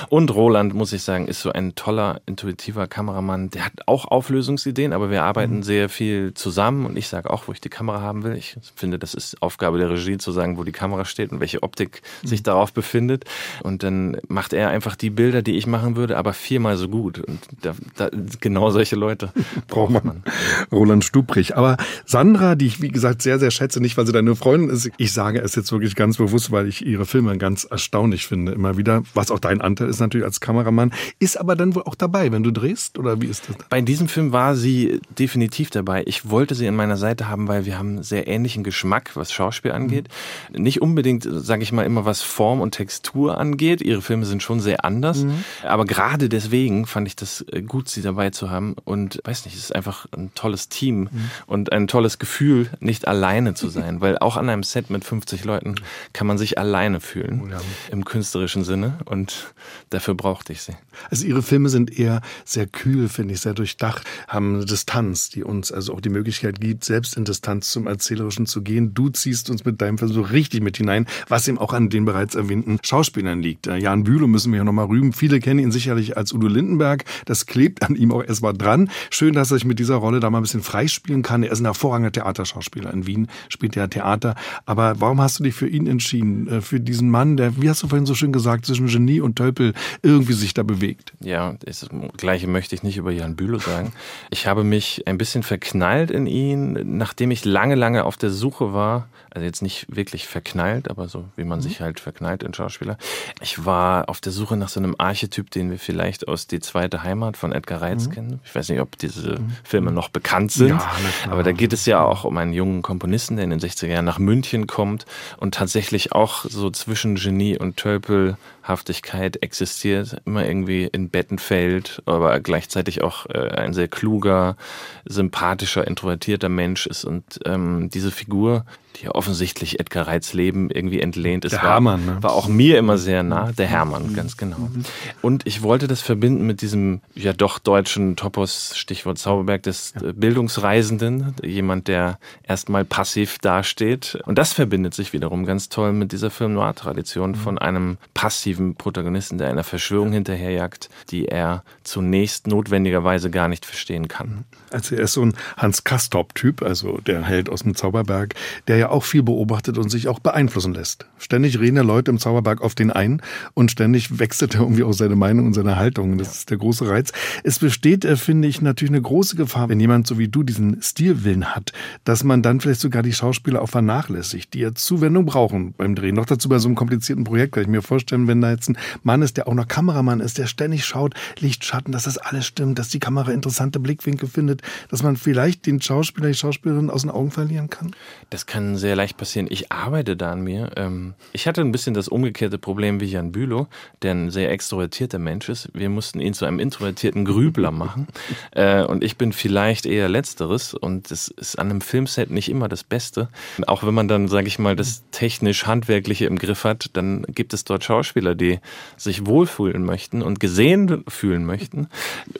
und Roland, muss ich sagen, ist so ein toller, intuitiver Kameramann. Der hat auch Auflösungsideen, aber wir arbeiten mhm. sehr viel zusammen und ich sage auch, wo ich die Kamera haben will. Ich finde, das ist Aufgabe der Regie zu sagen, wo die Kamera steht und welche Optik mhm. sich darauf befindet. Und dann macht er einfach die Bilder, die ich machen würde, aber viermal so gut. Und da, da, genau solche Leute braucht man. Roland Stubrich. Aber Sandra, die ich wie gesagt sehr, sehr schätze, nicht weil sie deine Freundin ist, ich ich sage es jetzt wirklich ganz bewusst, weil ich ihre Filme ganz erstaunlich finde, immer wieder, was auch dein Anteil ist natürlich als Kameramann, ist aber dann wohl auch dabei, wenn du drehst oder wie ist das? Bei diesem Film war sie definitiv dabei. Ich wollte sie an meiner Seite haben, weil wir haben sehr ähnlichen Geschmack, was Schauspiel angeht. Mhm. Nicht unbedingt, sage ich mal, immer was Form und Textur angeht. Ihre Filme sind schon sehr anders, mhm. aber gerade deswegen fand ich das äh, gut, sie dabei zu haben und weiß nicht, es ist einfach ein tolles Team mhm. und ein tolles Gefühl, nicht alleine zu sein, weil auch an einem Set mit mit 50 Leuten kann man sich alleine fühlen, ja. im künstlerischen Sinne. Und dafür brauchte ich sie. Also Ihre Filme sind eher sehr kühl, finde ich, sehr durchdacht, haben eine Distanz, die uns also auch die Möglichkeit gibt, selbst in Distanz zum Erzählerischen zu gehen. Du ziehst uns mit deinem Film so richtig mit hinein, was eben auch an den bereits erwähnten Schauspielern liegt. Äh, Jan Bülow müssen wir ja nochmal rühmen. Viele kennen ihn sicherlich als Udo Lindenberg. Das klebt an ihm auch erstmal dran. Schön, dass er sich mit dieser Rolle da mal ein bisschen freispielen kann. Er ist ein hervorragender Theaterschauspieler. In Wien spielt er Theater. Aber warum hast du dich für ihn entschieden? Äh, für diesen Mann, der, wie hast du vorhin so schön gesagt, zwischen Genie und Tölpel irgendwie sich da bewegt? Ja, das Gleiche möchte ich nicht über Jan Bülow sagen. Ich habe mich ein bisschen verknallt in ihn, nachdem ich lange, lange auf der Suche war. Also jetzt nicht wirklich verknallt, aber so wie man mhm. sich halt verknallt in Schauspieler. Ich war auf der Suche nach so einem Archetyp, den wir vielleicht aus Die zweite Heimat von Edgar Reitz mhm. kennen. Ich weiß nicht, ob diese mhm. Filme noch bekannt sind. Ja, aber da geht es ja auch um einen jungen Komponisten, der in den 60er Jahren nach München kommt kommt und tatsächlich auch so zwischen Genie und Tölpelhaftigkeit existiert, immer irgendwie in Betten fällt, aber gleichzeitig auch äh, ein sehr kluger, sympathischer, introvertierter Mensch ist und ähm, diese Figur die offensichtlich Edgar Reitz Leben irgendwie entlehnt ist. Der war, Hermann, ne? war auch mir immer sehr nah. Der Hermann, mhm. ganz genau. Mhm. Und ich wollte das verbinden mit diesem ja doch deutschen Topos, Stichwort Zauberberg, des ja. Bildungsreisenden, jemand, der erstmal passiv dasteht. Und das verbindet sich wiederum ganz toll mit dieser Film-Noir-Tradition mhm. von einem passiven Protagonisten, der einer Verschwörung hinterherjagt, die er zunächst notwendigerweise gar nicht verstehen kann. Also er ist so ein Hans Kastorp-Typ, also der Held aus dem Zauberberg, der ja auch viel beobachtet und sich auch beeinflussen lässt. Ständig reden ja Leute im Zauberberg auf den ein und ständig wechselt er irgendwie auch seine Meinung und seine Haltung. Das ist der große Reiz. Es besteht, äh, finde ich, natürlich eine große Gefahr, wenn jemand so wie du diesen Stilwillen hat, dass man dann vielleicht sogar die Schauspieler auch vernachlässigt, die ja Zuwendung brauchen beim Drehen. Noch dazu bei so einem komplizierten Projekt, kann ich mir vorstellen, wenn da jetzt ein Mann ist, der auch noch Kameramann ist, der ständig schaut, Licht, Schatten, dass das alles stimmt, dass die Kamera interessante Blickwinkel findet, dass man vielleicht den Schauspieler, die Schauspielerin aus den Augen verlieren kann? Das kann sehr leicht passieren. Ich arbeite da an mir. Ähm, ich hatte ein bisschen das umgekehrte Problem wie Jan Bülow, der ein sehr extrovertierter Mensch ist. Wir mussten ihn zu einem introvertierten Grübler machen. Äh, und ich bin vielleicht eher Letzteres. Und das ist an einem Filmset nicht immer das Beste. Auch wenn man dann, sage ich mal, das technisch-handwerkliche im Griff hat, dann gibt es dort Schauspieler, die sich wohlfühlen möchten und gesehen fühlen möchten.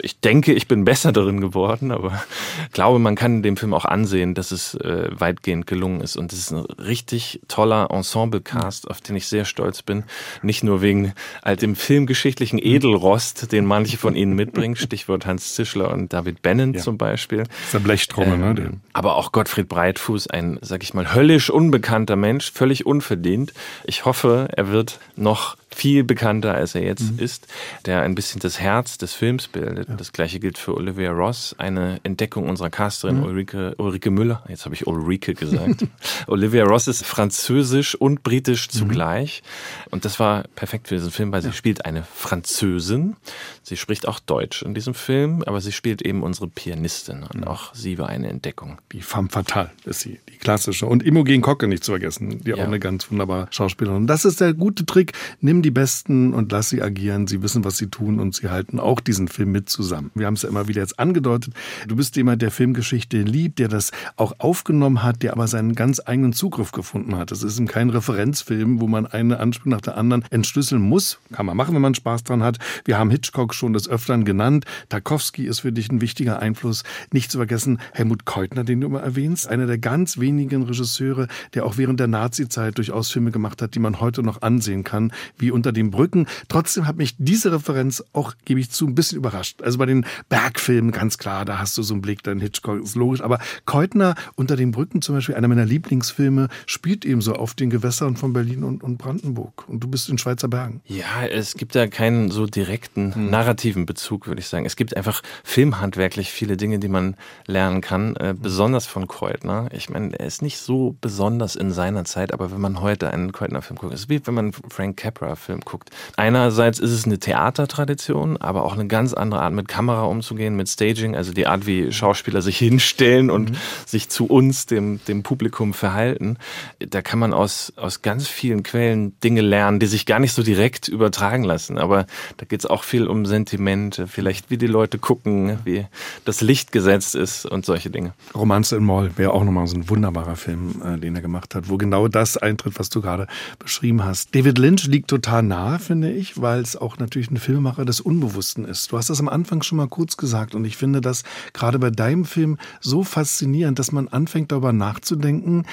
Ich denke, ich bin besser darin geworden, aber ich glaube, man kann dem Film auch ansehen, dass es äh, weitgehend gelungen ist ist. Und es ist ein richtig toller Ensemble-Cast, auf den ich sehr stolz bin. Nicht nur wegen halt dem filmgeschichtlichen Edelrost, den manche von Ihnen mitbringen, Stichwort Hans Zischler und David Bennen ja. zum Beispiel. Das ist der Blechtrommel, ähm, ne? Aber auch Gottfried Breitfuß, ein, sag ich mal, höllisch unbekannter Mensch, völlig unverdient. Ich hoffe, er wird noch viel bekannter, als er jetzt mhm. ist, der ein bisschen das Herz des Films bildet. Ja. Das gleiche gilt für Olivia Ross, eine Entdeckung unserer Casterin mhm. Ulrike, Ulrike Müller. Jetzt habe ich Ulrike gesagt. Olivia Ross ist französisch und britisch mhm. zugleich. Mhm. Und das war perfekt für diesen Film, weil ja. sie spielt eine Französin. Sie spricht auch Deutsch in diesem Film, aber sie spielt eben unsere Pianistin. Und mhm. auch sie war eine Entdeckung. Die femme fatale ist sie, die klassische. Und Imogen Kocke nicht zu vergessen, die ja. auch eine ganz wunderbare Schauspielerin. Das ist der gute Trick. Nimm die Besten und lass sie agieren. Sie wissen, was sie tun und sie halten auch diesen Film mit zusammen. Wir haben es ja immer wieder jetzt angedeutet. Du bist jemand, der Filmgeschichte liebt, der das auch aufgenommen hat, der aber seinen ganz eigenen Zugriff gefunden hat. Es ist eben kein Referenzfilm, wo man eine Anspielung nach der anderen entschlüsseln muss. Kann man machen, wenn man Spaß dran hat. Wir haben Hitchcock schon des Öfteren genannt. Tarkovsky ist für dich ein wichtiger Einfluss. Nicht zu vergessen Helmut Keutner, den du immer erwähnst. Einer der ganz wenigen Regisseure, der auch während der Nazi-Zeit durchaus Filme gemacht hat, die man heute noch ansehen kann, wie unter den Brücken. Trotzdem hat mich diese Referenz auch, gebe ich zu, ein bisschen überrascht. Also bei den Bergfilmen ganz klar, da hast du so einen Blick, dein Hitchcock ist logisch. Aber Keutner unter den Brücken zum Beispiel, einer meiner Lieblingsfilme, spielt eben so auf den Gewässern von Berlin und, und Brandenburg. Und du bist in Schweizer Bergen. Ja, es gibt ja keinen so direkten hm. narrativen Bezug, würde ich sagen. Es gibt einfach filmhandwerklich viele Dinge, die man lernen kann, äh, besonders von Keutner. Ich meine, er ist nicht so besonders in seiner Zeit, aber wenn man heute einen Keutner-Film guckt, ist wie wenn man Frank Capra Film guckt. Einerseits ist es eine Theatertradition, aber auch eine ganz andere Art, mit Kamera umzugehen, mit Staging, also die Art, wie Schauspieler sich hinstellen und mhm. sich zu uns, dem, dem Publikum, verhalten. Da kann man aus, aus ganz vielen Quellen Dinge lernen, die sich gar nicht so direkt übertragen lassen. Aber da geht es auch viel um Sentimente, vielleicht wie die Leute gucken, wie das Licht gesetzt ist und solche Dinge. Romanze in Moll wäre auch nochmal so ein wunderbarer Film, äh, den er gemacht hat, wo genau das eintritt, was du gerade beschrieben hast. David Lynch liegt total total nah, finde ich, weil es auch natürlich ein Filmemacher des Unbewussten ist. Du hast das am Anfang schon mal kurz gesagt und ich finde das gerade bei deinem Film so faszinierend, dass man anfängt darüber nachzudenken,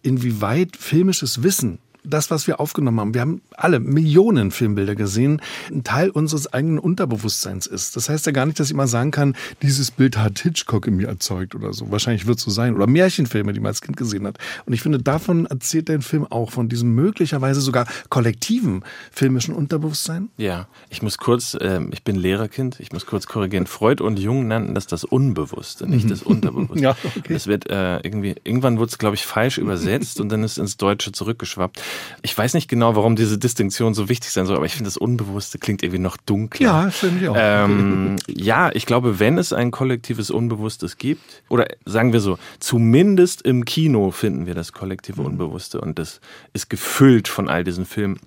inwieweit filmisches Wissen das, was wir aufgenommen haben, wir haben alle Millionen Filmbilder gesehen, ein Teil unseres eigenen Unterbewusstseins ist. Das heißt ja gar nicht, dass ich immer sagen kann, dieses Bild hat Hitchcock in mir erzeugt oder so. Wahrscheinlich wird es so sein. Oder Märchenfilme, die man als Kind gesehen hat. Und ich finde, davon erzählt der Film auch, von diesem möglicherweise sogar kollektiven filmischen Unterbewusstsein. Ja, ich muss kurz, äh, ich bin Lehrerkind, ich muss kurz korrigieren. Freud und Jung nannten das das Unbewusste, nicht das Unterbewusste. ja, okay. Das wird äh, irgendwie, irgendwann wurde es, glaube ich, falsch übersetzt und dann ist ins Deutsche zurückgeschwappt. Ich weiß nicht genau, warum diese Distinktion so wichtig sein soll, aber ich finde, das Unbewusste klingt irgendwie noch dunkler. Ja, finde ich auch. Ähm, ja, ich glaube, wenn es ein kollektives Unbewusstes gibt, oder sagen wir so, zumindest im Kino finden wir das kollektive mhm. Unbewusste und das ist gefüllt von all diesen Filmen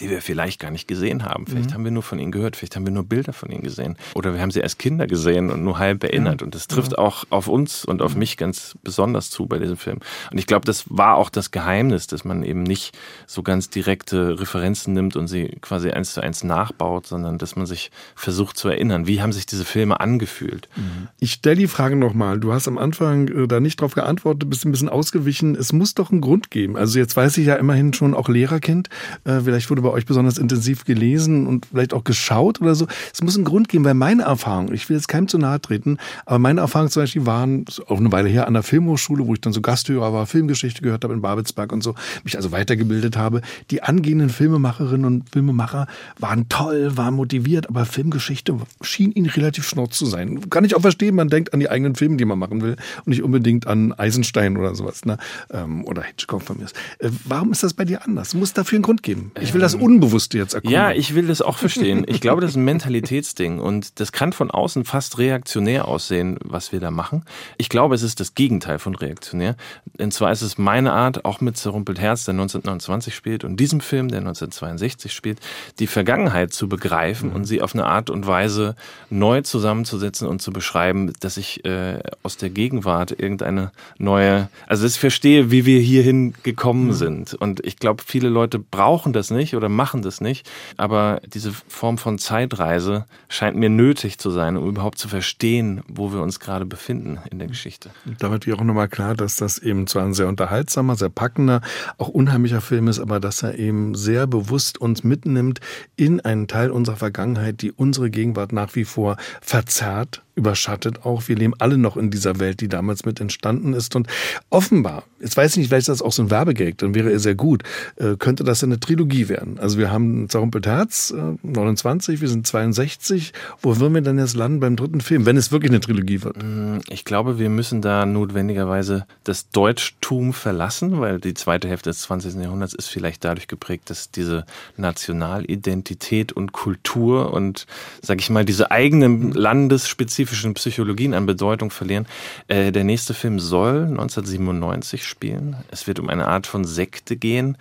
die wir vielleicht gar nicht gesehen haben. Vielleicht mhm. haben wir nur von ihnen gehört, vielleicht haben wir nur Bilder von ihnen gesehen. Oder wir haben sie als Kinder gesehen und nur halb erinnert. Ja. Und das trifft ja. auch auf uns und auf mich ganz besonders zu bei diesem Film. Und ich glaube, das war auch das Geheimnis, dass man eben nicht so ganz direkte Referenzen nimmt und sie quasi eins zu eins nachbaut, sondern dass man sich versucht zu erinnern. Wie haben sich diese Filme angefühlt? Mhm. Ich stelle die Frage nochmal. Du hast am Anfang äh, da nicht drauf geantwortet, bist ein bisschen ausgewichen. Es muss doch einen Grund geben. Also jetzt weiß ich ja immerhin schon auch Lehrerkind. Äh, vielleicht wurde bei euch besonders intensiv gelesen und vielleicht auch geschaut oder so. Es muss einen Grund geben, weil meine Erfahrungen, ich will jetzt keinem zu nahe treten, aber meine Erfahrungen zum Beispiel waren auch eine Weile her an der Filmhochschule, wo ich dann so Gasthörer war, Filmgeschichte gehört habe in Babelsberg und so, mich also weitergebildet habe. Die angehenden Filmemacherinnen und Filmemacher waren toll, waren motiviert, aber Filmgeschichte schien ihnen relativ schnurz zu sein. Kann ich auch verstehen, man denkt an die eigenen Filme, die man machen will und nicht unbedingt an Eisenstein oder sowas, ne? Ähm, oder Hitchcock von mir. Äh, warum ist das bei dir anders? Muss dafür einen Grund geben. Ich will das das Unbewusste jetzt erkunden. Ja, ich will das auch verstehen. Ich glaube, das ist ein Mentalitätsding und das kann von außen fast reaktionär aussehen, was wir da machen. Ich glaube, es ist das Gegenteil von reaktionär. Und zwar ist es meine Art, auch mit Zerrumpelt Herz, der 1929 spielt, und diesem Film, der 1962 spielt, die Vergangenheit zu begreifen mhm. und sie auf eine Art und Weise neu zusammenzusetzen und zu beschreiben, dass ich äh, aus der Gegenwart irgendeine neue, also dass ich verstehe, wie wir hierhin gekommen mhm. sind. Und ich glaube, viele Leute brauchen das nicht oder machen das nicht. Aber diese Form von Zeitreise scheint mir nötig zu sein, um überhaupt zu verstehen, wo wir uns gerade befinden in der Geschichte. damit wird auch nochmal klar, dass das eben zwar ein sehr unterhaltsamer, sehr packender, auch unheimlicher Film ist, aber dass er eben sehr bewusst uns mitnimmt in einen Teil unserer Vergangenheit, die unsere Gegenwart nach wie vor verzerrt überschattet auch. Wir leben alle noch in dieser Welt, die damals mit entstanden ist. Und offenbar, jetzt weiß ich nicht, vielleicht ist das auch so ein Werbegag, dann wäre er sehr gut, äh, könnte das eine Trilogie werden. Landen? Also wir haben Zerrumpelt Herz, 29, äh, wir sind 62. Wo würden wir dann jetzt landen beim dritten Film, wenn es wirklich eine Trilogie wird? Mm, ich glaube, wir müssen da notwendigerweise das Deutschtum verlassen, weil die zweite Hälfte des 20. Jahrhunderts ist vielleicht dadurch geprägt, dass diese Nationalidentität und Kultur und, sag ich mal, diese eigenen landesspezifischen Psychologien an Bedeutung verlieren. Äh, der nächste Film soll 1997 spielen. Es wird um eine Art von Sekte gehen,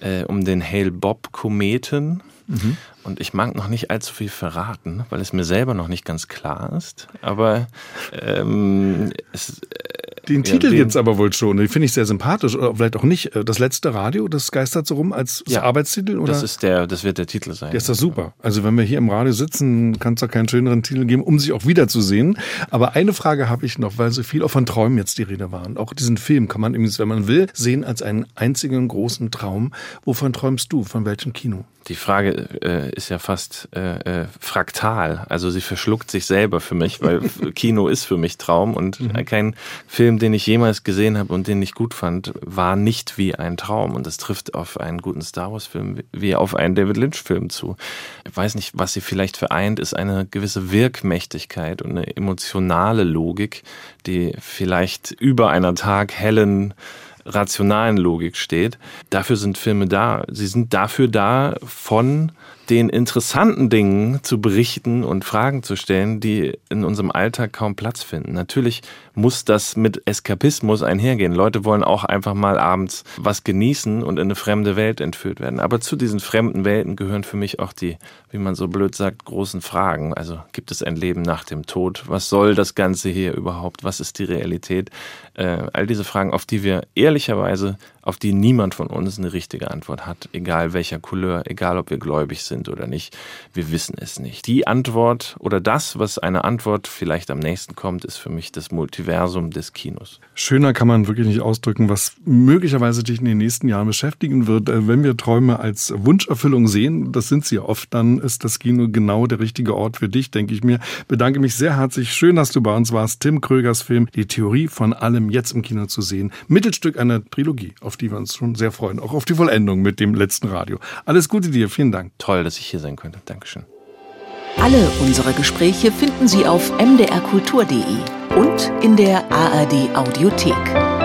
äh, um den Hale-Bopp-Kometen. Mhm. Und ich mag noch nicht allzu viel verraten, weil es mir selber noch nicht ganz klar ist. Aber ähm, es, äh, den Titel ja, gibt's aber wohl schon. Den finde ich sehr sympathisch. Oder vielleicht auch nicht. Äh, das letzte Radio, das geistert so rum als ja, Arbeitstitel? Oder? Das ist der, das wird der Titel sein. Ja, ist das super. Also wenn wir hier im Radio sitzen, kann es doch keinen schöneren Titel geben, um sich auch wiederzusehen. Aber eine Frage habe ich noch, weil so viel auch von Träumen jetzt die Rede waren. Auch diesen Film kann man übrigens, wenn man will, sehen als einen einzigen großen Traum. Wovon träumst du? Von welchem Kino? Die Frage äh, ist ja fast äh, äh, fraktal. Also sie verschluckt sich selber für mich, weil Kino ist für mich Traum und mhm. kein Film, den ich jemals gesehen habe und den ich gut fand, war nicht wie ein Traum. Und das trifft auf einen guten Star Wars-Film wie auf einen David Lynch-Film zu. Ich weiß nicht, was sie vielleicht vereint, ist eine gewisse Wirkmächtigkeit und eine emotionale Logik, die vielleicht über einer taghellen rationalen Logik steht. Dafür sind Filme da. Sie sind dafür da, von den interessanten Dingen zu berichten und Fragen zu stellen, die in unserem Alltag kaum Platz finden. Natürlich muss das mit Eskapismus einhergehen. Leute wollen auch einfach mal abends was genießen und in eine fremde Welt entführt werden. Aber zu diesen fremden Welten gehören für mich auch die, wie man so blöd sagt, großen Fragen. Also gibt es ein Leben nach dem Tod? Was soll das Ganze hier überhaupt? Was ist die Realität? Äh, all diese Fragen, auf die wir ehrlicherweise auf die niemand von uns eine richtige Antwort hat, egal welcher Couleur, egal ob wir gläubig sind oder nicht. Wir wissen es nicht. Die Antwort oder das, was eine Antwort vielleicht am nächsten kommt, ist für mich das Multiversum des Kinos. Schöner kann man wirklich nicht ausdrücken, was möglicherweise dich in den nächsten Jahren beschäftigen wird. Äh, wenn wir Träume als Wunscherfüllung sehen, das sind sie oft, dann ist das Kino genau der richtige Ort für dich, denke ich mir. Bedanke mich sehr herzlich. Schön, dass du bei uns warst. Tim Krögers Film, die Theorie von allem jetzt im Kino zu sehen. Mittelstück einer Trilogie. Auf auf die wir uns schon sehr freuen. Auch auf die Vollendung mit dem letzten Radio. Alles Gute dir, vielen Dank. Toll, dass ich hier sein könnte. Dankeschön. Alle unsere Gespräche finden Sie auf mdrkultur.de und in der ARD Audiothek.